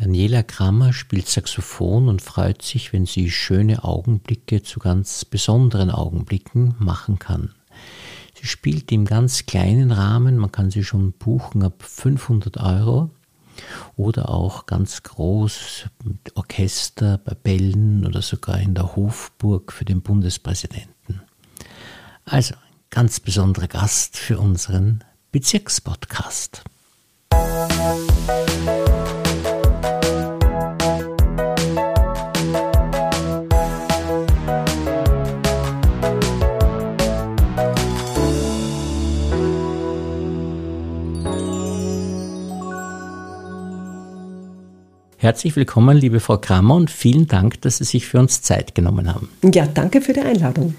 Daniela Krammer spielt Saxophon und freut sich, wenn sie schöne Augenblicke zu ganz besonderen Augenblicken machen kann. Sie spielt im ganz kleinen Rahmen, man kann sie schon buchen ab 500 Euro oder auch ganz groß mit Orchester, bei Bällen oder sogar in der Hofburg für den Bundespräsidenten. Also, ganz besonderer Gast für unseren Bezirkspodcast. Herzlich willkommen, liebe Frau Kramer, und vielen Dank, dass Sie sich für uns Zeit genommen haben. Ja, danke für die Einladung.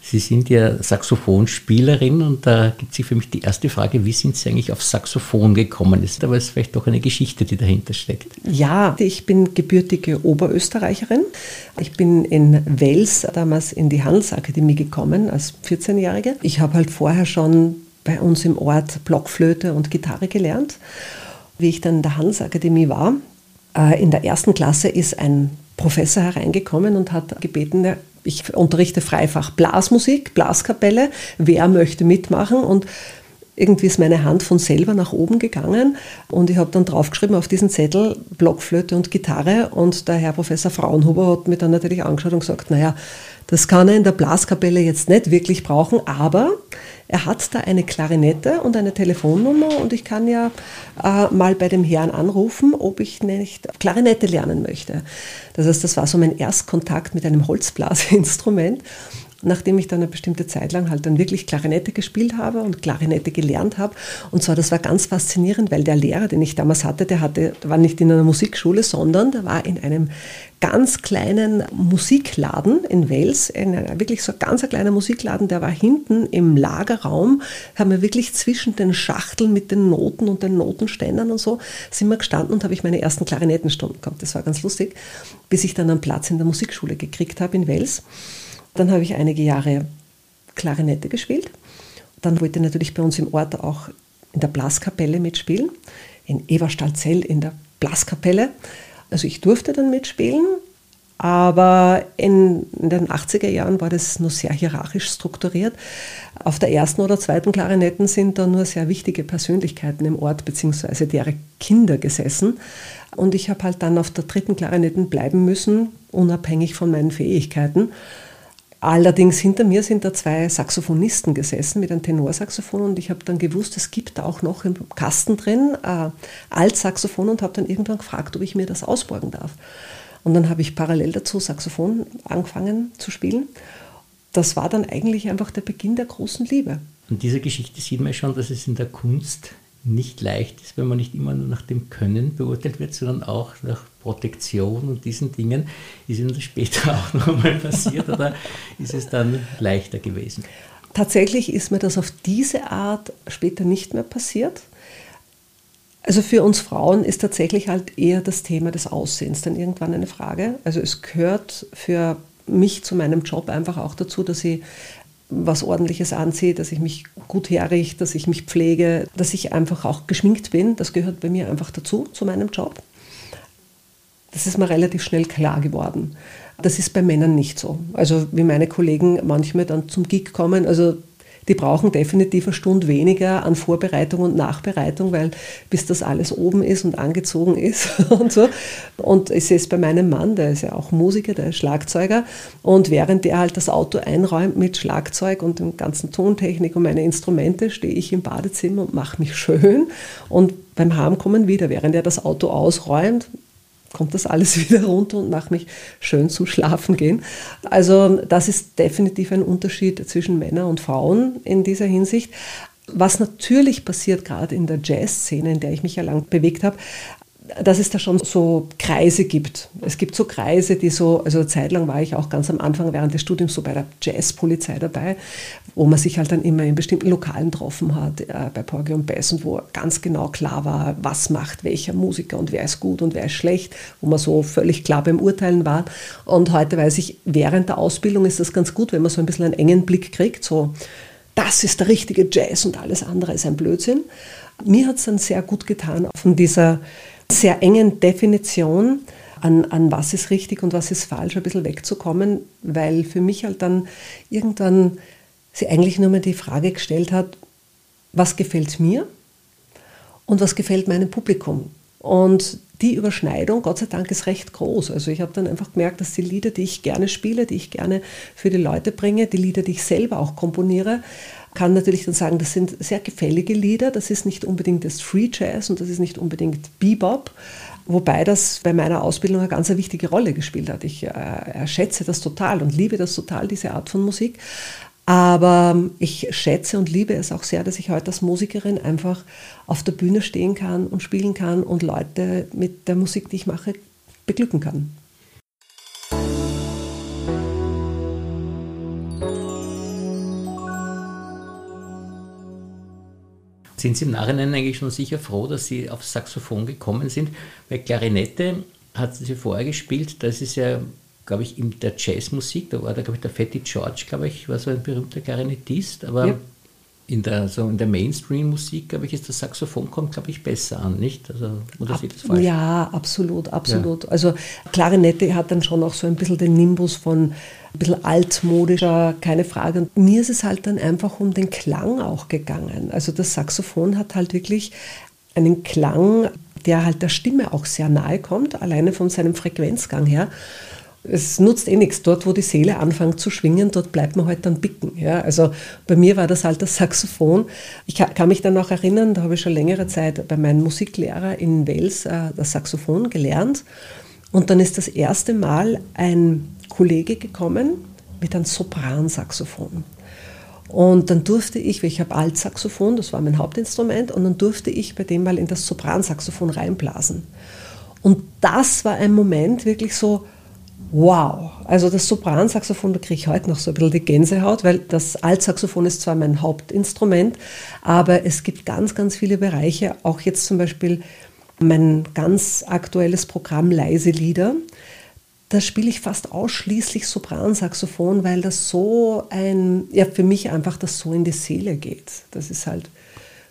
Sie sind ja Saxophonspielerin und da gibt sich für mich die erste Frage, wie sind Sie eigentlich auf Saxophon gekommen? Ist aber es vielleicht doch eine Geschichte, die dahinter steckt. Ja, ich bin gebürtige Oberösterreicherin. Ich bin in Wels damals in die Handelsakademie gekommen als 14-Jährige. Ich habe halt vorher schon bei uns im Ort Blockflöte und Gitarre gelernt. Wie ich dann in der Handelsakademie war, in der ersten Klasse ist ein Professor hereingekommen und hat gebeten, ich unterrichte Freifach Blasmusik, Blaskapelle, wer möchte mitmachen? Und irgendwie ist meine Hand von selber nach oben gegangen und ich habe dann draufgeschrieben auf diesen Zettel Blockflöte und Gitarre. Und der Herr Professor Fraunhuber hat mir dann natürlich angeschaut und gesagt, naja, das kann er in der Blaskapelle jetzt nicht wirklich brauchen, aber er hat da eine Klarinette und eine Telefonnummer und ich kann ja äh, mal bei dem Herrn anrufen, ob ich nicht Klarinette lernen möchte. Das heißt, das war so mein Erstkontakt mit einem Holzblasinstrument nachdem ich dann eine bestimmte Zeit lang halt dann wirklich Klarinette gespielt habe und Klarinette gelernt habe. Und zwar, das war ganz faszinierend, weil der Lehrer, den ich damals hatte, der hatte, war nicht in einer Musikschule, sondern der war in einem ganz kleinen Musikladen in Wales, in einer, wirklich so ganz kleiner Musikladen, der war hinten im Lagerraum, haben wir wirklich zwischen den Schachteln mit den Noten und den Notenständern und so, sind wir gestanden und habe ich meine ersten Klarinettenstunden gehabt. Das war ganz lustig, bis ich dann einen Platz in der Musikschule gekriegt habe in Wales. Dann habe ich einige Jahre Klarinette gespielt. Dann wollte ich natürlich bei uns im Ort auch in der Blaskapelle mitspielen, in Everstalzell in der Blaskapelle. Also ich durfte dann mitspielen, aber in, den 80er Jahren war das nur sehr hierarchisch strukturiert. Auf der ersten oder zweiten Klarinetten sind da nur sehr wichtige Persönlichkeiten im Ort bzw. deren Kinder gesessen. Und ich habe halt dann auf der dritten Klarinetten bleiben müssen, unabhängig von meinen Fähigkeiten. Allerdings hinter mir sind da zwei Saxophonisten gesessen mit einem Tenorsaxophon und ich habe dann gewusst, es gibt da auch noch im Kasten drin äh, Altsaxophon und habe dann irgendwann gefragt, ob ich mir das ausborgen darf. Und dann habe ich parallel dazu Saxophon angefangen zu spielen. Das war dann eigentlich einfach der Beginn der großen Liebe. Und diese Geschichte sieht man schon, dass es in der Kunst nicht leicht ist, wenn man nicht immer nur nach dem Können beurteilt wird, sondern auch nach Protektion und diesen Dingen. Ist Ihnen das später auch noch einmal passiert oder ist es dann leichter gewesen? Tatsächlich ist mir das auf diese Art später nicht mehr passiert. Also für uns Frauen ist tatsächlich halt eher das Thema des Aussehens dann irgendwann eine Frage. Also es gehört für mich zu meinem Job einfach auch dazu, dass ich was Ordentliches anziehe, dass ich mich gut herrichte, dass ich mich pflege, dass ich einfach auch geschminkt bin. Das gehört bei mir einfach dazu, zu meinem Job. Das ist mir relativ schnell klar geworden. Das ist bei Männern nicht so. Also wie meine Kollegen manchmal dann zum Gig kommen, also die brauchen definitiv eine Stunde weniger an Vorbereitung und Nachbereitung, weil bis das alles oben ist und angezogen ist und so. Und ich sehe es bei meinem Mann, der ist ja auch Musiker, der ist Schlagzeuger. Und während der halt das Auto einräumt mit Schlagzeug und dem ganzen Tontechnik und meine Instrumente, stehe ich im Badezimmer und mache mich schön. Und beim Heimkommen wieder, während er das Auto ausräumt, kommt das alles wieder runter und macht mich schön zum Schlafen gehen. Also das ist definitiv ein Unterschied zwischen Männern und Frauen in dieser Hinsicht. Was natürlich passiert, gerade in der Jazzszene, in der ich mich ja lang bewegt habe, dass es da schon so Kreise gibt. Es gibt so Kreise, die so, also eine Zeit lang war ich auch ganz am Anfang während des Studiums so bei der Jazzpolizei dabei, wo man sich halt dann immer in bestimmten Lokalen getroffen hat, äh, bei Porgy und Bess und wo ganz genau klar war, was macht welcher Musiker und wer ist gut und wer ist schlecht, wo man so völlig klar beim Urteilen war. Und heute weiß ich, während der Ausbildung ist das ganz gut, wenn man so ein bisschen einen engen Blick kriegt, so das ist der richtige Jazz und alles andere ist ein Blödsinn. Mir hat es dann sehr gut getan, von dieser sehr engen Definition an, an was ist richtig und was ist falsch, ein bisschen wegzukommen, weil für mich halt dann irgendwann sie eigentlich nur mehr die Frage gestellt hat, was gefällt mir und was gefällt meinem Publikum. Und die Überschneidung, Gott sei Dank, ist recht groß. Also ich habe dann einfach gemerkt, dass die Lieder, die ich gerne spiele, die ich gerne für die Leute bringe, die Lieder, die ich selber auch komponiere, kann natürlich dann sagen, das sind sehr gefällige Lieder. Das ist nicht unbedingt das Free Jazz und das ist nicht unbedingt Bebop, wobei das bei meiner Ausbildung eine ganz wichtige Rolle gespielt hat. Ich äh, schätze das total und liebe das total, diese Art von Musik. Aber ich schätze und liebe es auch sehr, dass ich heute als Musikerin einfach auf der Bühne stehen kann und spielen kann und Leute mit der Musik, die ich mache, beglücken kann. Sind Sie im Nachhinein eigentlich schon sicher froh, dass Sie aufs Saxophon gekommen sind? Weil Klarinette hat sie vorher gespielt, das ist ja glaube ich, in der Jazzmusik, da war da, glaube ich, der Fatty George, glaube ich, war so ein berühmter Klarinettist, aber ja. In der, so in der Mainstream-Musik, glaube ich, ist das Saxophon kommt, glaube ich, besser an, nicht? Also, oder Ab, das falsch? Ja, absolut, absolut. Ja. Also Klarinette hat dann schon auch so ein bisschen den Nimbus von ein bisschen altmodischer, keine Frage. Und mir ist es halt dann einfach um den Klang auch gegangen. Also das Saxophon hat halt wirklich einen Klang, der halt der Stimme auch sehr nahe kommt, alleine von seinem Frequenzgang her es nutzt eh nichts. Dort, wo die Seele anfängt zu schwingen, dort bleibt man halt dann bicken. Ja? Also bei mir war das halt das Saxophon. Ich kann mich dann auch erinnern, da habe ich schon längere Zeit bei meinem Musiklehrer in Wales äh, das Saxophon gelernt. Und dann ist das erste Mal ein Kollege gekommen mit einem Sopransaxophon. Und dann durfte ich, weil ich habe Altsaxophon, das war mein Hauptinstrument, und dann durfte ich bei dem mal in das Sopransaxophon reinblasen. Und das war ein Moment wirklich so, Wow, also das Sopransaxophon, da kriege ich heute noch so ein bisschen die Gänsehaut, weil das Altsaxophon ist zwar mein Hauptinstrument, aber es gibt ganz, ganz viele Bereiche, auch jetzt zum Beispiel mein ganz aktuelles Programm Leise Lieder. Da spiele ich fast ausschließlich Sopransaxophon, weil das so ein, ja, für mich einfach das so in die Seele geht. Das ist halt,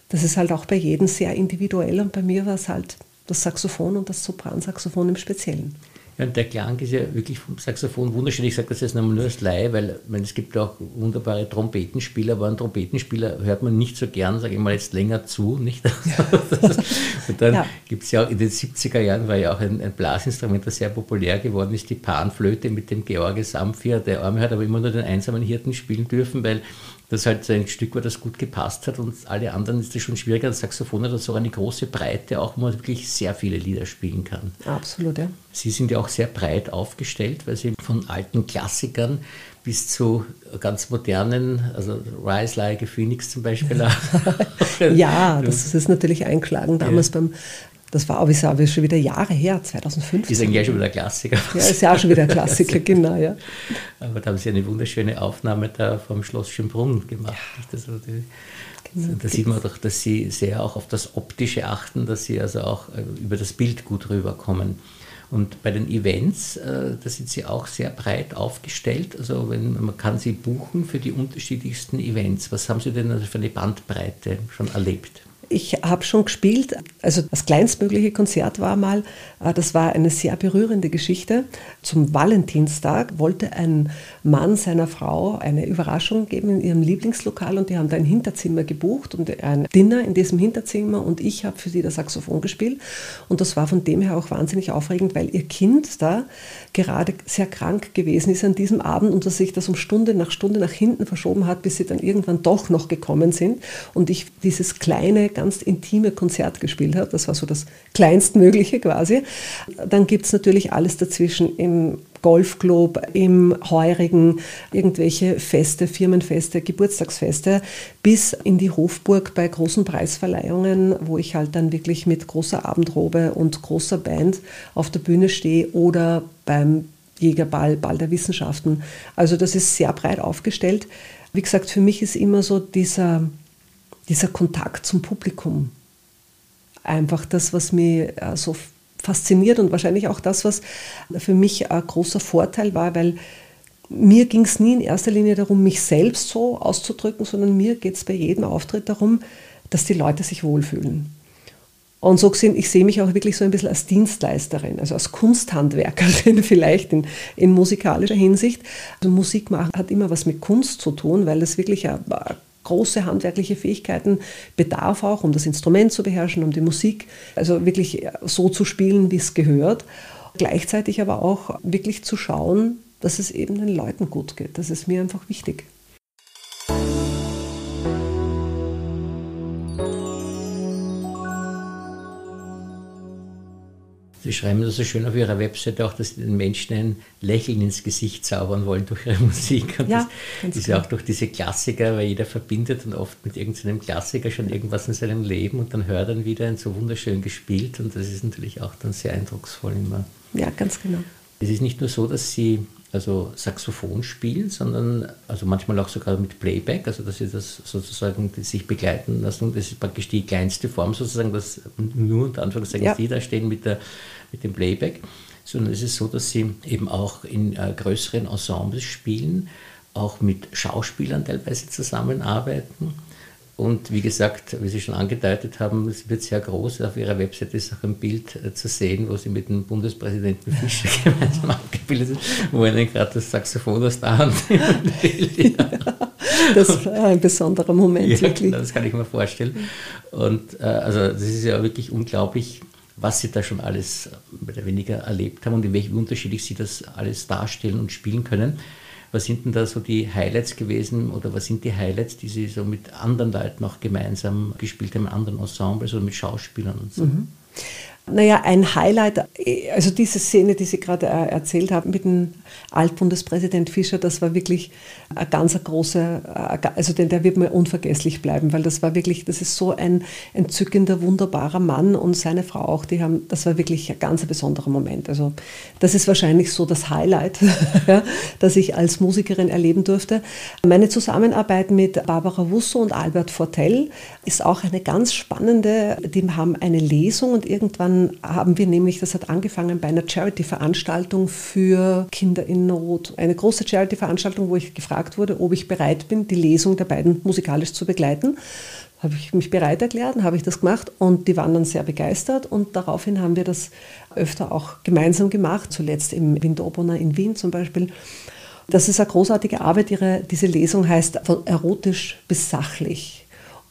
das ist halt auch bei jedem sehr individuell und bei mir war es halt das Saxophon und das Sopransaxophon im Speziellen. Ja, der Klang ist ja wirklich vom Saxophon wunderschön. Ich sage das jetzt nochmal nur als Laie, weil meine, es gibt auch wunderbare Trompetenspieler, aber einen Trompetenspieler hört man nicht so gern, sage ich mal jetzt länger zu. Nicht? und dann ja. gibt es ja auch in den 70er Jahren war ja auch ein, ein, Blasinstrument, das sehr populär geworden ist, die Panflöte mit dem George Samphir. Der Arme hat aber immer nur den einsamen Hirten spielen dürfen, weil das halt ein Stück war, das gut gepasst hat und alle anderen ist das schon schwieriger. Das Saxophon hat so eine große Breite, auch wo man wirklich sehr viele Lieder spielen kann. Absolut, ja. Sie sind ja auch sehr breit aufgestellt, weil Sie von alten Klassikern bis zu ganz modernen, also Rise Like a Phoenix zum Beispiel. ja, das ist natürlich eingeschlagen damals ja. beim das war aber schon wieder Jahre her, 2015. Ist eigentlich schon wieder ein Klassiker. Ja, ist ja auch schon wieder ein Klassiker, genau, ja. Aber da haben Sie eine wunderschöne Aufnahme da vom Schloss Schönbrunn gemacht. Ja. Das, die, genau. Da sieht man doch, dass Sie sehr auch auf das Optische achten, dass Sie also auch äh, über das Bild gut rüberkommen. Und bei den Events, äh, da sind Sie auch sehr breit aufgestellt. Also wenn, man kann Sie buchen für die unterschiedlichsten Events. Was haben Sie denn also für eine Bandbreite schon erlebt? Ich habe schon gespielt, also das kleinstmögliche Konzert war mal, äh, das war eine sehr berührende Geschichte. Zum Valentinstag wollte ein Mann seiner Frau eine Überraschung geben in ihrem Lieblingslokal und die haben da ein Hinterzimmer gebucht und ein Dinner in diesem Hinterzimmer und ich habe für sie das Saxophon gespielt. Und das war von dem her auch wahnsinnig aufregend, weil ihr Kind da gerade sehr krank gewesen ist an diesem Abend und dass sich das um Stunde nach Stunde nach hinten verschoben hat, bis sie dann irgendwann doch noch gekommen sind. Und ich dieses kleine ganz intime Konzert gespielt habe. Das war so das kleinstmögliche quasi. Dann gibt es natürlich alles dazwischen im Golfclub, im Heurigen, irgendwelche Feste, Firmenfeste, Geburtstagsfeste, bis in die Hofburg bei großen Preisverleihungen, wo ich halt dann wirklich mit großer Abendrobe und großer Band auf der Bühne stehe oder beim Jägerball, Ball der Wissenschaften. Also das ist sehr breit aufgestellt. Wie gesagt, für mich ist immer so dieser dieser Kontakt zum Publikum. Einfach das, was mich äh, so fasziniert und wahrscheinlich auch das, was für mich ein großer Vorteil war, weil mir ging es nie in erster Linie darum, mich selbst so auszudrücken, sondern mir geht es bei jedem Auftritt darum, dass die Leute sich wohlfühlen. Und so gesehen, ich sehe mich auch wirklich so ein bisschen als Dienstleisterin, also als Kunsthandwerkerin vielleicht in, in musikalischer Hinsicht. Also Musik machen hat immer was mit Kunst zu tun, weil das wirklich eine, große handwerkliche Fähigkeiten bedarf auch, um das Instrument zu beherrschen, um die Musik also wirklich so zu spielen, wie es gehört. Gleichzeitig aber auch wirklich zu schauen, dass es eben den Leuten gut geht. Das ist mir einfach wichtig. Sie schreiben das so schön auf Ihrer Webseite auch, dass Sie den Menschen ein Lächeln ins Gesicht zaubern wollen durch Ihre Musik. Und ja, das ist ja auch durch diese Klassiker, weil jeder verbindet dann oft mit irgendeinem Klassiker schon irgendwas in seinem Leben und dann hört dann wieder ein so wunderschön gespielt und das ist natürlich auch dann sehr eindrucksvoll immer. Ja, ganz genau. Es ist nicht nur so, dass Sie also Saxophon spielen, sondern also manchmal auch sogar mit Playback, also dass sie das sozusagen sich begleiten lassen. Das ist praktisch die kleinste Form sozusagen, dass nur unter Anführungszeichen ja. sie da stehen mit, der, mit dem Playback, sondern es ist so, dass sie eben auch in äh, größeren Ensembles spielen, auch mit Schauspielern teilweise zusammenarbeiten und wie gesagt, wie Sie schon angedeutet haben, es wird sehr groß. Auf Ihrer Website ist auch ein Bild äh, zu sehen, wo Sie mit dem Bundespräsidenten Fischer gemeinsam abgebildet sind, wo er Ihnen gerade das Saxophon aus der Hand ja, das war ein besonderer Moment, ja, wirklich. Das kann ich mir vorstellen. Und äh, also das ist ja wirklich unglaublich, was Sie da schon alles mehr oder weniger erlebt haben und in welchem unterschiedlich Sie das alles darstellen und spielen können. Was sind denn da so die Highlights gewesen oder was sind die Highlights, die Sie so mit anderen Leuten auch gemeinsam gespielt haben, anderen Ensembles oder mit Schauspielern und so? Mhm. Naja, ein Highlight, also diese Szene, die Sie gerade äh, erzählt haben mit dem Altbundespräsident Fischer, das war wirklich ein ganz großer, äh, also der wird mir unvergesslich bleiben, weil das war wirklich, das ist so ein entzückender, wunderbarer Mann und seine Frau auch, die haben, das war wirklich ein ganz besonderer Moment. Also das ist wahrscheinlich so das Highlight, das ich als Musikerin erleben durfte. Meine Zusammenarbeit mit Barbara Wusso und Albert Fortell ist auch eine ganz spannende, die haben eine Lesung und irgendwann haben wir nämlich, das hat angefangen bei einer Charity-Veranstaltung für Kinder in Not. Eine große Charity-Veranstaltung, wo ich gefragt wurde, ob ich bereit bin, die Lesung der beiden musikalisch zu begleiten. Habe ich mich bereit erklärt und habe ich das gemacht und die waren dann sehr begeistert und daraufhin haben wir das öfter auch gemeinsam gemacht, zuletzt im Windobona in Wien zum Beispiel. Das ist eine großartige Arbeit. Ihre, diese Lesung heißt von erotisch bis sachlich.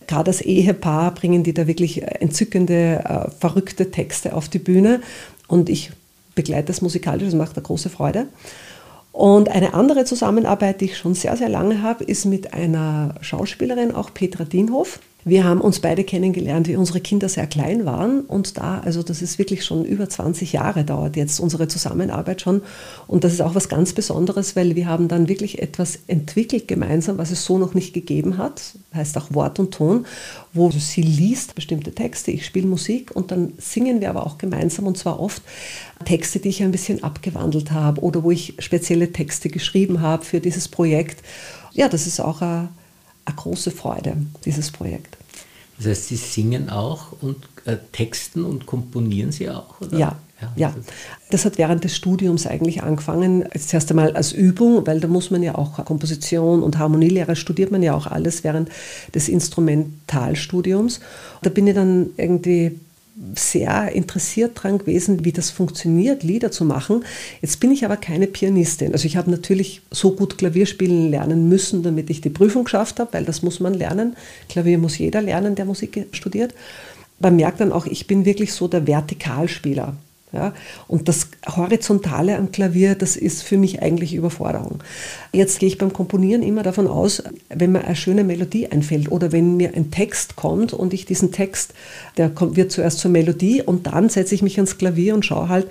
Gerade als Ehepaar bringen die da wirklich entzückende, äh, verrückte Texte auf die Bühne und ich begleite das musikalisch, das macht eine große Freude. Und eine andere Zusammenarbeit, die ich schon sehr, sehr lange habe, ist mit einer Schauspielerin, auch Petra Dienhoff. Wir haben uns beide kennengelernt, wie unsere Kinder sehr klein waren. Und da, also das ist wirklich schon über 20 Jahre dauert jetzt unsere Zusammenarbeit schon. Und das ist auch was ganz Besonderes, weil wir haben dann wirklich etwas entwickelt gemeinsam, was es so noch nicht gegeben hat. Heißt auch Wort und Ton, wo sie liest bestimmte Texte, ich spiele Musik und dann singen wir aber auch gemeinsam und zwar oft Texte, die ich ein bisschen abgewandelt habe oder wo ich spezielle Texte geschrieben habe für dieses Projekt. Ja, das ist auch eine, eine große Freude, dieses Projekt. Das heißt, Sie singen auch und äh, texten und komponieren Sie auch? Oder? Ja, ja, das hat während des Studiums eigentlich angefangen. Jetzt erst einmal als Übung, weil da muss man ja auch Komposition und Harmonielehre studiert man ja auch alles während des Instrumentalstudiums. Da bin ich dann irgendwie sehr interessiert daran gewesen, wie das funktioniert, Lieder zu machen. Jetzt bin ich aber keine Pianistin. Also ich habe natürlich so gut Klavier spielen lernen müssen, damit ich die Prüfung geschafft habe, weil das muss man lernen. Klavier muss jeder lernen, der Musik studiert. Man merkt dann auch, ich bin wirklich so der Vertikalspieler. Ja, und das Horizontale am Klavier, das ist für mich eigentlich Überforderung. Jetzt gehe ich beim Komponieren immer davon aus, wenn mir eine schöne Melodie einfällt oder wenn mir ein Text kommt und ich diesen Text, der kommt, wird zuerst zur Melodie und dann setze ich mich ans Klavier und schaue halt,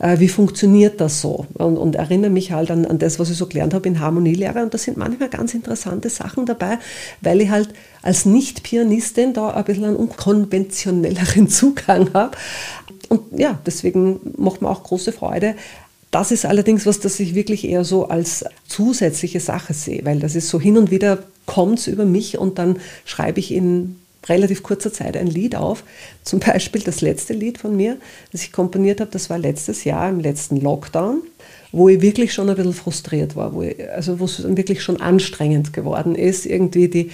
äh, wie funktioniert das so und, und erinnere mich halt an, an das, was ich so gelernt habe in Harmonielehre und da sind manchmal ganz interessante Sachen dabei, weil ich halt als Nicht-Pianistin da ein bisschen einen unkonventionelleren Zugang habe. Und ja, deswegen macht mir auch große Freude. Das ist allerdings was, das ich wirklich eher so als zusätzliche Sache sehe, weil das ist so hin und wieder kommt es über mich und dann schreibe ich in relativ kurzer Zeit ein Lied auf. Zum Beispiel das letzte Lied von mir, das ich komponiert habe, das war letztes Jahr im letzten Lockdown, wo ich wirklich schon ein bisschen frustriert war, wo ich, also wo es wirklich schon anstrengend geworden ist, irgendwie die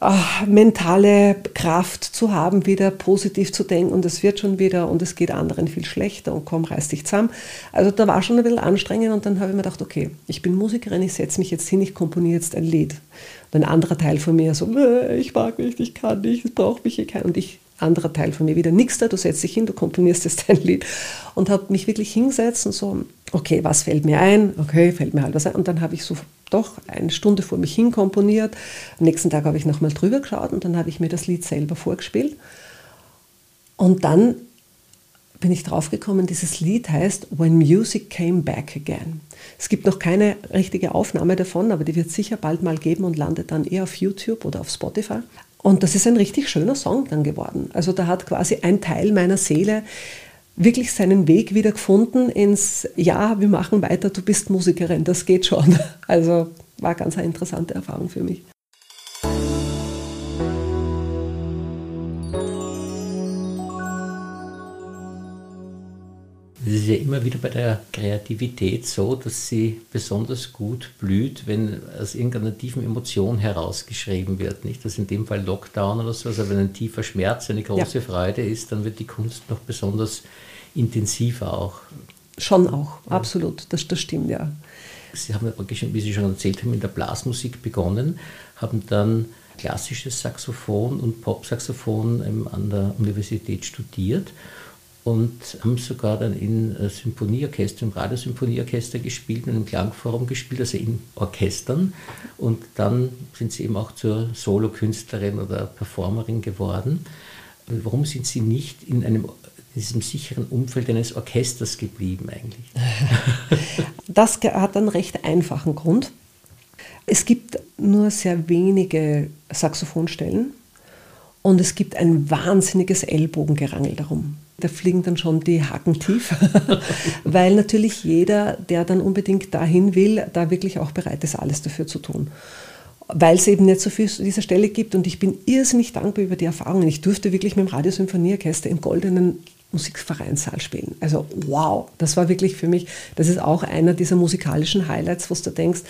ach, mentale Kraft zu haben, wieder positiv zu denken und es wird schon wieder und es geht anderen viel schlechter und komm, reiß dich zusammen. Also da war schon ein bisschen anstrengend und dann habe ich mir gedacht, okay, ich bin Musikerin, ich setze mich jetzt hin, ich komponiere jetzt ein Lied. Und ein anderer Teil von mir so, ich mag nicht, ich kann nicht, es braucht mich hier kein. Und ich, anderer Teil von mir wieder, nix da, du setzt dich hin, du komponierst jetzt ein Lied. Und habe mich wirklich hingesetzt und so, okay, was fällt mir ein? Okay, fällt mir halt was ein. Und dann habe ich so doch eine Stunde vor mich hin komponiert. Am nächsten Tag habe ich nochmal drüber geschaut und dann habe ich mir das Lied selber vorgespielt. Und dann bin ich draufgekommen, dieses Lied heißt When Music Came Back Again. Es gibt noch keine richtige Aufnahme davon, aber die wird sicher bald mal geben und landet dann eher auf YouTube oder auf Spotify. Und das ist ein richtig schöner Song dann geworden. Also da hat quasi ein Teil meiner Seele wirklich seinen Weg wieder gefunden ins Ja, wir machen weiter, du bist Musikerin, das geht schon. Also war ganz eine interessante Erfahrung für mich. Es ist ja immer wieder bei der Kreativität so, dass sie besonders gut blüht, wenn aus irgendeiner tiefen Emotion herausgeschrieben wird. Nicht, dass in dem Fall Lockdown oder so, also wenn ein tiefer Schmerz eine große ja. Freude ist, dann wird die Kunst noch besonders intensiver auch. Schon auch, ja. absolut, das, das stimmt, ja. Sie haben, wie Sie schon erzählt haben, in der Blasmusik begonnen, haben dann klassisches Saxophon und Popsaxophon an der Universität studiert und haben sogar dann in äh, Symphonieorchester, im Radiosymphonieorchester gespielt und im Klangforum gespielt, also in Orchestern. Und dann sind sie eben auch zur Solokünstlerin oder Performerin geworden. Warum sind Sie nicht in einem in diesem sicheren Umfeld eines Orchesters geblieben eigentlich? Das hat einen recht einfachen Grund. Es gibt nur sehr wenige Saxophonstellen und es gibt ein wahnsinniges Ellbogengerangel darum. Da fliegen dann schon die Haken tief, weil natürlich jeder, der dann unbedingt dahin will, da wirklich auch bereit ist, alles dafür zu tun weil es eben nicht so viel zu dieser Stelle gibt. Und ich bin irrsinnig dankbar über die Erfahrungen. Ich durfte wirklich mit dem Radiosymphonieorchester im goldenen Musikvereinssaal spielen. Also wow, das war wirklich für mich, das ist auch einer dieser musikalischen Highlights, wo du denkst,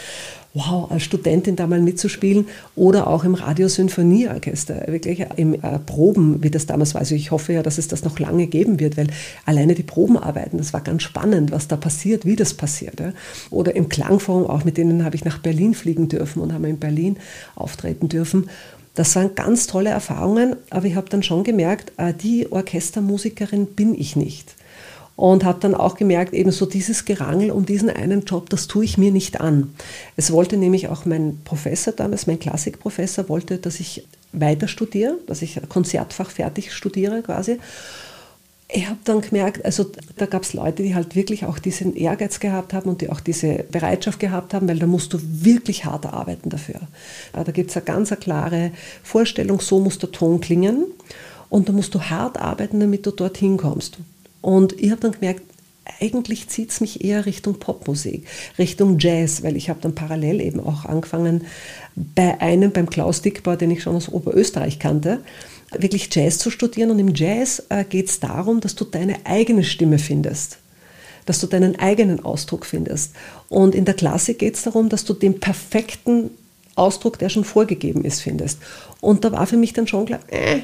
wow, als Studentin da mal mitzuspielen oder auch im Radiosinfonieorchester, wirklich im äh, Proben, wie das damals war. Also ich hoffe ja, dass es das noch lange geben wird, weil alleine die Probenarbeiten, das war ganz spannend, was da passiert, wie das passiert. Ja. Oder im Klangforum auch, mit denen habe ich nach Berlin fliegen dürfen und haben in Berlin auftreten dürfen. Das waren ganz tolle Erfahrungen, aber ich habe dann schon gemerkt, äh, die Orchestermusikerin bin ich nicht. Und habe dann auch gemerkt, eben so dieses Gerangel um diesen einen Job, das tue ich mir nicht an. Es wollte nämlich auch mein Professor damals, mein Klassikprofessor, wollte, dass ich weiter studiere, dass ich Konzertfach fertig studiere quasi ich habe dann gemerkt, also da gab es Leute, die halt wirklich auch diesen Ehrgeiz gehabt haben und die auch diese Bereitschaft gehabt haben, weil da musst du wirklich hart arbeiten dafür. Da gibt es eine ganz eine klare Vorstellung, so muss der Ton klingen und da musst du hart arbeiten, damit du dorthin kommst. Und ich habe dann gemerkt, eigentlich zieht es mich eher Richtung Popmusik, Richtung Jazz, weil ich habe dann parallel eben auch angefangen bei einem, beim Klaus Dickbauer, den ich schon aus Oberösterreich kannte, wirklich Jazz zu studieren. Und im Jazz äh, geht es darum, dass du deine eigene Stimme findest, dass du deinen eigenen Ausdruck findest. Und in der Klassik geht es darum, dass du den perfekten Ausdruck, der schon vorgegeben ist, findest. Und da war für mich dann schon klar, äh,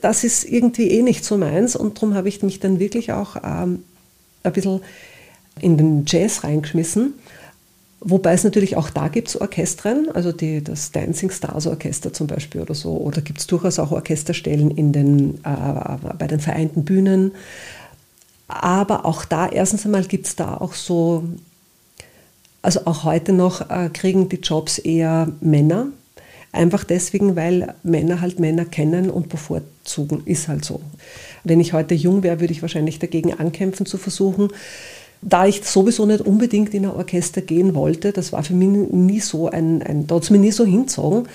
das ist irgendwie eh nicht so meins. Und darum habe ich mich dann wirklich auch ähm, ein bisschen in den Jazz reingeschmissen Wobei es natürlich auch da gibt Orchestren, also die, das Dancing Stars Orchester zum Beispiel oder so, oder gibt es durchaus auch Orchesterstellen in den, äh, bei den Vereinten Bühnen. Aber auch da, erstens einmal gibt es da auch so, also auch heute noch äh, kriegen die Jobs eher Männer. Einfach deswegen, weil Männer halt Männer kennen und bevorzugen, ist halt so. Wenn ich heute jung wäre, würde ich wahrscheinlich dagegen ankämpfen zu versuchen, da ich sowieso nicht unbedingt in ein Orchester gehen wollte, das war für mich nie so ein, ein da hat es mir nie so hingezogen,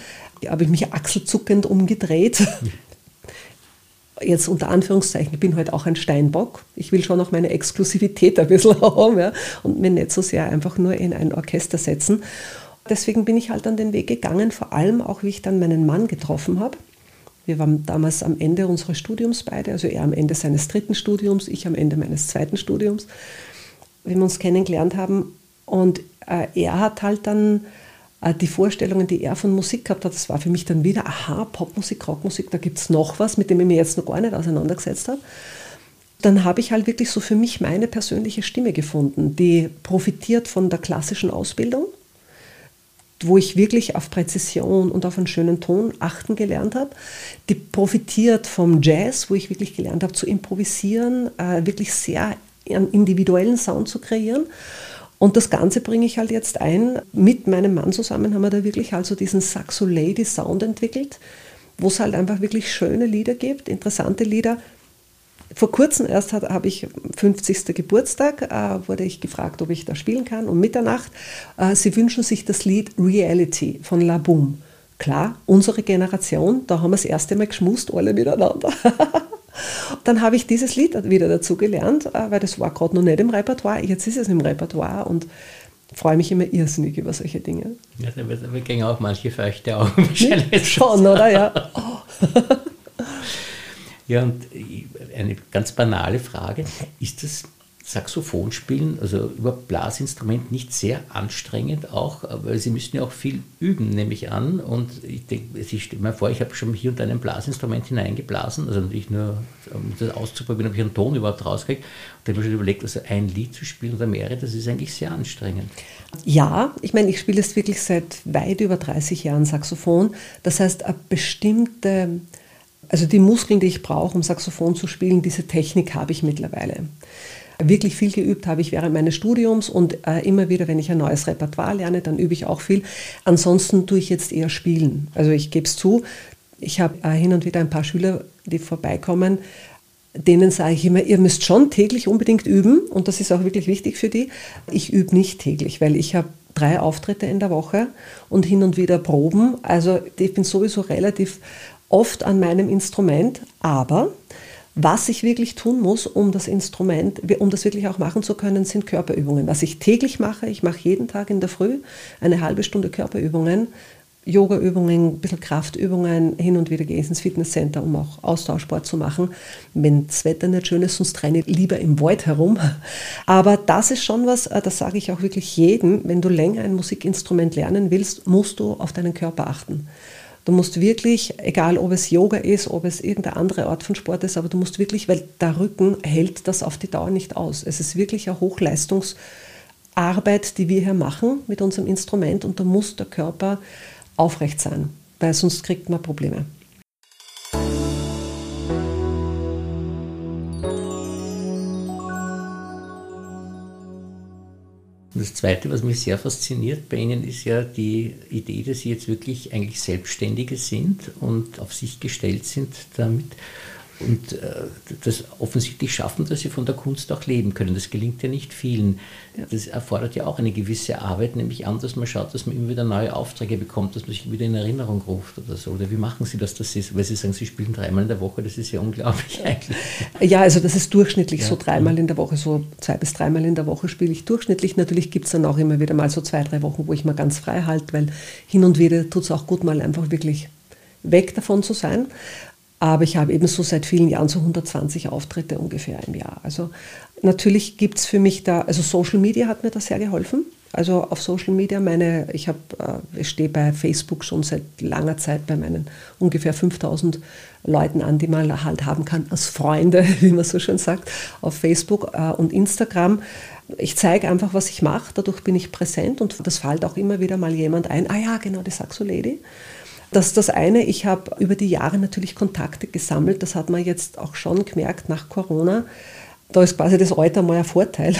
habe ich mich achselzuckend umgedreht. Jetzt unter Anführungszeichen, ich bin halt auch ein Steinbock. Ich will schon auch meine Exklusivität ein bisschen haben ja, und mir nicht so sehr einfach nur in ein Orchester setzen. Deswegen bin ich halt an den Weg gegangen, vor allem auch, wie ich dann meinen Mann getroffen habe. Wir waren damals am Ende unseres Studiums beide, also er am Ende seines dritten Studiums, ich am Ende meines zweiten Studiums wie wir uns kennengelernt haben. Und äh, er hat halt dann äh, die Vorstellungen, die er von Musik gehabt hat, das war für mich dann wieder, aha, Popmusik, Rockmusik, da gibt es noch was, mit dem ich mich jetzt noch gar nicht auseinandergesetzt habe. Dann habe ich halt wirklich so für mich meine persönliche Stimme gefunden, die profitiert von der klassischen Ausbildung, wo ich wirklich auf Präzision und auf einen schönen Ton achten gelernt habe. Die profitiert vom Jazz, wo ich wirklich gelernt habe zu improvisieren, äh, wirklich sehr einen individuellen Sound zu kreieren. Und das Ganze bringe ich halt jetzt ein. Mit meinem Mann zusammen haben wir da wirklich also diesen Saxo Lady Sound entwickelt, wo es halt einfach wirklich schöne Lieder gibt, interessante Lieder. Vor kurzem erst habe ich 50. Geburtstag, äh, wurde ich gefragt, ob ich da spielen kann, um Mitternacht. Äh, sie wünschen sich das Lied Reality von La Boom. Klar, unsere Generation, da haben wir das erste Mal geschmust, alle miteinander. Dann habe ich dieses Lied wieder dazu gelernt, äh, weil das war gerade noch nicht im Repertoire. Jetzt ist es im Repertoire und freue mich immer irrsinnig über solche Dinge. Ja, da gehen auch manche feuchte Augen wahrscheinlich. Schon, oder? Ja. Oh. ja, und eine ganz banale Frage. Ist das Saxophon spielen, also über Blasinstrument nicht sehr anstrengend auch, weil Sie müssen ja auch viel üben, nehme ich an. Und ich denke, ich stelle mir vor, ich habe schon hier und da ein Blasinstrument hineingeblasen, also natürlich nur, um das auszuprobieren, ob ich einen Ton überhaupt rauskriege. Und dann habe ich schon überlegt, also ein Lied zu spielen oder mehrere, das ist eigentlich sehr anstrengend. Ja, ich meine, ich spiele jetzt wirklich seit weit über 30 Jahren Saxophon. Das heißt, eine bestimmte, also die Muskeln, die ich brauche, um Saxophon zu spielen, diese Technik habe ich mittlerweile wirklich viel geübt habe ich während meines Studiums und äh, immer wieder, wenn ich ein neues Repertoire lerne, dann übe ich auch viel. Ansonsten tue ich jetzt eher spielen. Also ich gebe es zu, ich habe äh, hin und wieder ein paar Schüler, die vorbeikommen, denen sage ich immer, ihr müsst schon täglich unbedingt üben und das ist auch wirklich wichtig für die. Ich übe nicht täglich, weil ich habe drei Auftritte in der Woche und hin und wieder Proben. Also ich bin sowieso relativ oft an meinem Instrument, aber was ich wirklich tun muss, um das Instrument, um das wirklich auch machen zu können, sind Körperübungen. Was ich täglich mache, ich mache jeden Tag in der Früh eine halbe Stunde Körperübungen, Yogaübungen, ein bisschen Kraftübungen, hin und wieder gehe ich ins Fitnesscenter, um auch Austauschsport zu machen. Wenn das Wetter nicht schön ist, sonst trenne ich lieber im Wald herum. Aber das ist schon was, äh, das sage ich auch wirklich jedem, wenn du länger ein Musikinstrument lernen willst, musst du auf deinen Körper achten. Du musst wirklich, egal ob es Yoga ist, ob es irgendeine andere Art von Sport ist, aber du musst wirklich, weil der Rücken hält das auf die Dauer nicht aus. Es ist wirklich eine Hochleistungsarbeit, die wir hier machen mit unserem Instrument und da muss der Körper aufrecht sein, weil sonst kriegt man Probleme. Das Zweite, was mich sehr fasziniert bei Ihnen, ist ja die Idee, dass Sie jetzt wirklich eigentlich Selbstständige sind und auf sich gestellt sind damit und äh, das offensichtlich schaffen, dass sie von der Kunst auch leben können. Das gelingt ja nicht vielen. Das erfordert ja auch eine gewisse Arbeit, nämlich an, dass man schaut, dass man immer wieder neue Aufträge bekommt, dass man sich wieder in Erinnerung ruft oder so. Oder wie machen Sie das? das ist, weil Sie sagen, Sie spielen dreimal in der Woche, das ist ja unglaublich eigentlich. Ja, also das ist durchschnittlich ja. so dreimal in der Woche, so zwei bis dreimal in der Woche spiele ich durchschnittlich. Natürlich gibt es dann auch immer wieder mal so zwei, drei Wochen, wo ich mal ganz frei halte, weil hin und wieder tut es auch gut, mal einfach wirklich weg davon zu sein. Aber ich habe eben so seit vielen Jahren so 120 Auftritte ungefähr im Jahr. Also natürlich gibt es für mich da, also Social Media hat mir da sehr geholfen. Also auf Social Media, meine, ich habe, äh, ich stehe bei Facebook schon seit langer Zeit bei meinen ungefähr 5000 Leuten an, die man halt haben kann als Freunde, wie man so schön sagt, auf Facebook äh, und Instagram. Ich zeige einfach, was ich mache, dadurch bin ich präsent und das fällt auch immer wieder mal jemand ein, ah ja, genau, die Saxo Lady. Das ist das eine. Ich habe über die Jahre natürlich Kontakte gesammelt. Das hat man jetzt auch schon gemerkt nach Corona. Da ist quasi das Alter mal ein Vorteil,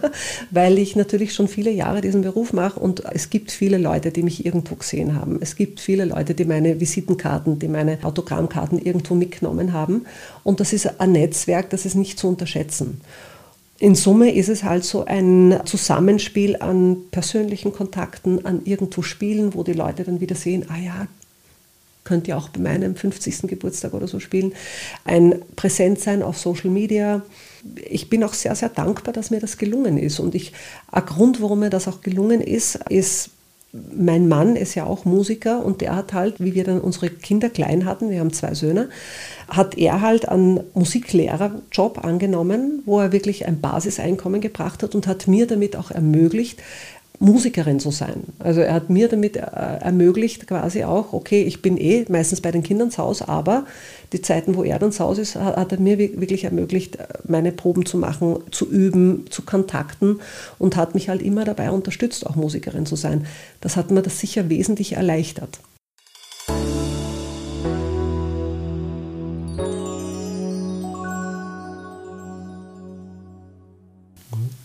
weil ich natürlich schon viele Jahre diesen Beruf mache und es gibt viele Leute, die mich irgendwo gesehen haben. Es gibt viele Leute, die meine Visitenkarten, die meine Autogrammkarten irgendwo mitgenommen haben. Und das ist ein Netzwerk, das ist nicht zu unterschätzen. In Summe ist es halt so ein Zusammenspiel an persönlichen Kontakten, an irgendwo Spielen, wo die Leute dann wieder sehen, ah ja, könnt ihr auch bei meinem 50. Geburtstag oder so spielen, ein Präsentsein auf Social Media. Ich bin auch sehr, sehr dankbar, dass mir das gelungen ist. Und ich, ein Grund, warum mir das auch gelungen ist, ist, mein Mann ist ja auch Musiker und der hat halt, wie wir dann unsere Kinder klein hatten, wir haben zwei Söhne, hat er halt einen Musiklehrerjob angenommen, wo er wirklich ein Basiseinkommen gebracht hat und hat mir damit auch ermöglicht, Musikerin zu sein. Also er hat mir damit äh, ermöglicht, quasi auch, okay, ich bin eh meistens bei den Kindern zu Hause, aber die Zeiten, wo er dann zu Hause ist, hat er mir wirklich ermöglicht, meine Proben zu machen, zu üben, zu kontakten und hat mich halt immer dabei unterstützt, auch Musikerin zu sein. Das hat mir das sicher wesentlich erleichtert.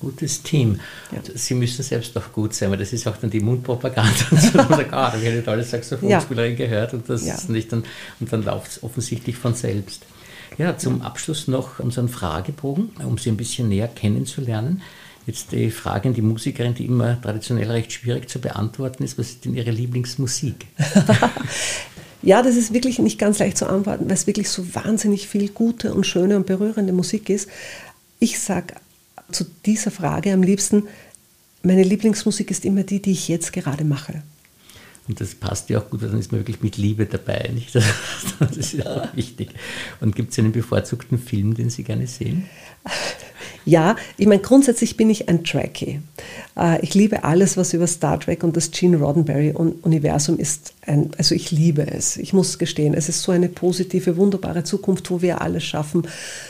Gutes Team. Ja. Sie müssen selbst auch gut sein, weil das ist auch dann die Mundpropaganda. Und so, man sagt, ah, da habe ich alle Saxophonspielerin ja. gehört und das ja. ist nicht dann, und dann läuft es offensichtlich von selbst. Ja, zum Abschluss noch unseren Fragebogen, um Sie ein bisschen näher kennenzulernen. Jetzt die Frage an die Musikerin, die immer traditionell recht schwierig zu beantworten ist. Was ist denn Ihre Lieblingsmusik? ja, das ist wirklich nicht ganz leicht zu antworten, weil es wirklich so wahnsinnig viel gute und schöne und berührende Musik ist. Ich sage zu dieser Frage am liebsten, meine Lieblingsmusik ist immer die, die ich jetzt gerade mache. Und das passt ja auch gut, dann ist man wirklich mit Liebe dabei. Nicht? Das, ist ja auch wichtig. Und gibt es einen bevorzugten Film, den Sie gerne sehen? Ja, ich meine, grundsätzlich bin ich ein Trekkie. Äh, ich liebe alles, was über Star Trek und das Gene Roddenberry-Universum ist. Ein, also ich liebe es. Ich muss gestehen, es ist so eine positive, wunderbare Zukunft, wo wir alles schaffen.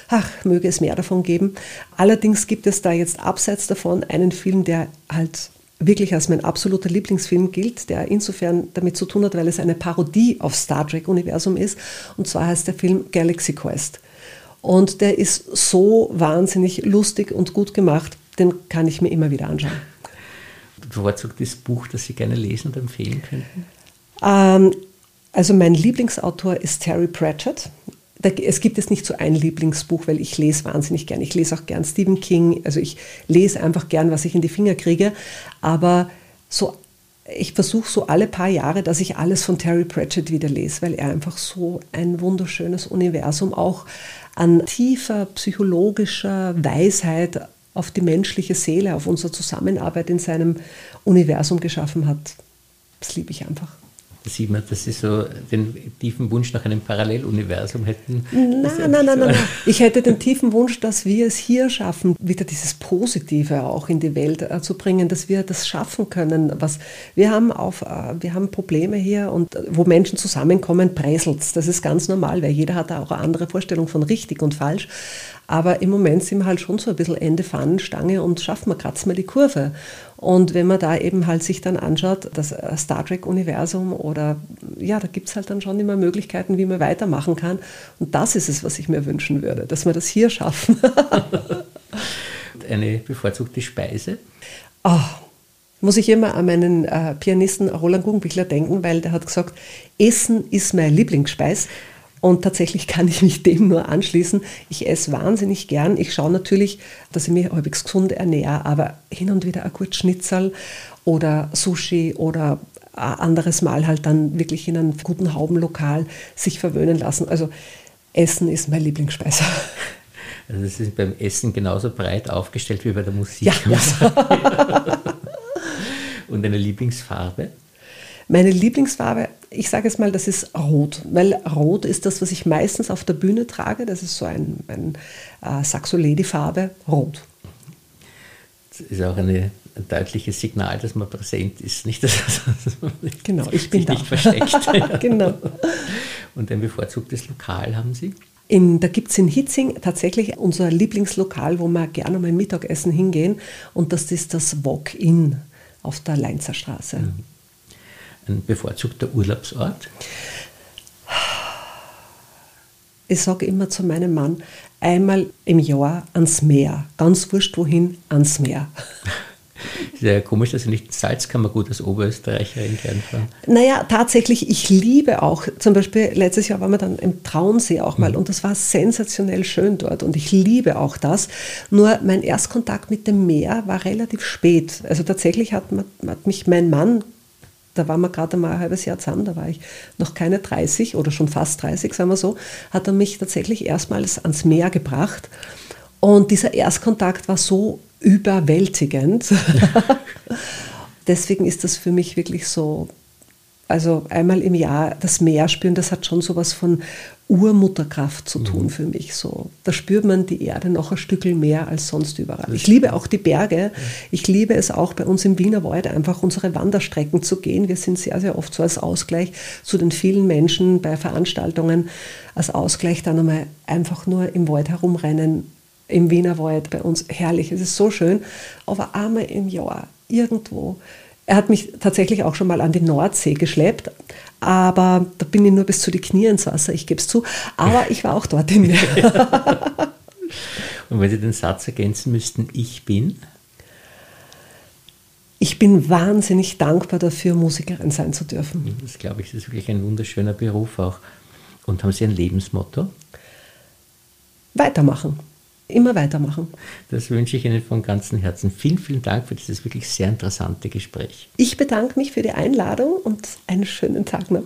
Ach, möge es mehr davon geben. Allerdings gibt es da jetzt abseits davon einen Film, der halt wirklich als mein absoluter Lieblingsfilm gilt, der insofern damit zu tun hat, weil es eine Parodie auf Star Trek-Universum ist. Und zwar heißt der Film Galaxy Quest. Und der ist so wahnsinnig lustig und gut gemacht, den kann ich mir immer wieder anschauen. Bevorzugtes Buch, das Sie gerne lesen und empfehlen könnten? Ähm, also mein Lieblingsautor ist Terry Pratchett. Es gibt jetzt nicht so ein Lieblingsbuch, weil ich lese wahnsinnig gern. Ich lese auch gern Stephen King. Also ich lese einfach gern, was ich in die Finger kriege. Aber so ich versuche so alle paar Jahre, dass ich alles von Terry Pratchett wieder lese, weil er einfach so ein wunderschönes Universum auch an tiefer psychologischer Weisheit auf die menschliche Seele, auf unsere Zusammenarbeit in seinem Universum geschaffen hat. Das liebe ich einfach. Da sieht man, dass Sie so den tiefen Wunsch nach einem Paralleluniversum hätten. Nein, nein, nein, nein, nein. Ich hätte den tiefen Wunsch, dass wir es hier schaffen, wieder dieses Positive auch in die Welt äh, zu bringen, dass wir das schaffen können. Was, wir, haben auf, äh, wir haben Probleme hier und äh, wo Menschen zusammenkommen, präselt Das ist ganz normal, weil jeder hat auch eine andere Vorstellung von richtig und falsch. Aber im Moment sind wir halt schon so ein bisschen Ende Fahnenstange und schaffen wir gerade mal die Kurve. Und wenn man da eben halt sich dann anschaut, das Star Trek-Universum oder ja, da gibt es halt dann schon immer Möglichkeiten, wie man weitermachen kann. Und das ist es, was ich mir wünschen würde, dass wir das hier schaffen. Eine bevorzugte Speise? Oh, muss ich immer an meinen äh, Pianisten Roland Guggenbichler denken, weil der hat gesagt, Essen ist meine Lieblingsspeis. Und tatsächlich kann ich mich dem nur anschließen. Ich esse wahnsinnig gern. Ich schaue natürlich, dass ich mich halbwegs gesund ernähre, aber hin und wieder ein gutes Schnitzel oder Sushi oder ein anderes Mal halt dann wirklich in einem guten Haubenlokal sich verwöhnen lassen. Also Essen ist mein Lieblingsspeise. Also es ist beim Essen genauso breit aufgestellt wie bei der Musik. Ja, ja. und eine Lieblingsfarbe? Meine Lieblingsfarbe, ich sage es mal, das ist Rot, weil Rot ist das, was ich meistens auf der Bühne trage. Das ist so ein, ein äh, Saxo-Lady-Farbe, Rot. Das ist auch eine, ein deutliches Signal, dass man präsent ist, nicht, dass, dass man genau, ich bin da. nicht versteckt. genau. Und ein bevorzugtes Lokal haben Sie? In, da gibt es in Hitzing tatsächlich unser Lieblingslokal, wo wir gerne mal Mittagessen hingehen. Und das ist das Walk-In auf der Leinzer Straße. Mhm ein bevorzugter Urlaubsort? Ich sage immer zu meinem Mann, einmal im Jahr ans Meer. Ganz wurscht wohin, ans Meer. Sehr komisch, dass Sie nicht Salzkammergut als Oberösterreicherin gern fahren. Naja, tatsächlich, ich liebe auch, zum Beispiel letztes Jahr waren wir dann im Traunsee auch mal mhm. und das war sensationell schön dort und ich liebe auch das. Nur mein Erstkontakt mit dem Meer war relativ spät. Also tatsächlich hat, hat mich mein Mann da waren wir gerade mal ein halbes Jahr zusammen, da war ich noch keine 30 oder schon fast 30, sagen wir so, hat er mich tatsächlich erstmals ans Meer gebracht. Und dieser Erstkontakt war so überwältigend. Deswegen ist das für mich wirklich so Also einmal im Jahr das Meer spüren, das hat schon sowas von Urmutterkraft zu tun mhm. für mich. So, da spürt man die Erde noch ein Stückchen mehr als sonst überall. Ich liebe auch die Berge. Ich liebe es auch bei uns im Wiener Wald einfach unsere Wanderstrecken zu gehen. Wir sind sehr, sehr oft so als Ausgleich zu den vielen Menschen bei Veranstaltungen, als Ausgleich dann einmal einfach nur im Wald herumrennen, im Wiener Wald bei uns. Herrlich, es ist so schön. Aber einmal im Jahr irgendwo er hat mich tatsächlich auch schon mal an die Nordsee geschleppt, aber da bin ich nur bis zu die Knie ins Wasser, ich gebe es zu. Aber ich war auch dort im Meer. Und wenn Sie den Satz ergänzen müssten, ich bin? Ich bin wahnsinnig dankbar dafür, Musikerin sein zu dürfen. Das glaube ich, das ist wirklich ein wunderschöner Beruf auch. Und haben Sie ein Lebensmotto? Weitermachen immer weitermachen. Das wünsche ich Ihnen von ganzem Herzen. Vielen, vielen Dank für dieses wirklich sehr interessante Gespräch. Ich bedanke mich für die Einladung und einen schönen Tag noch.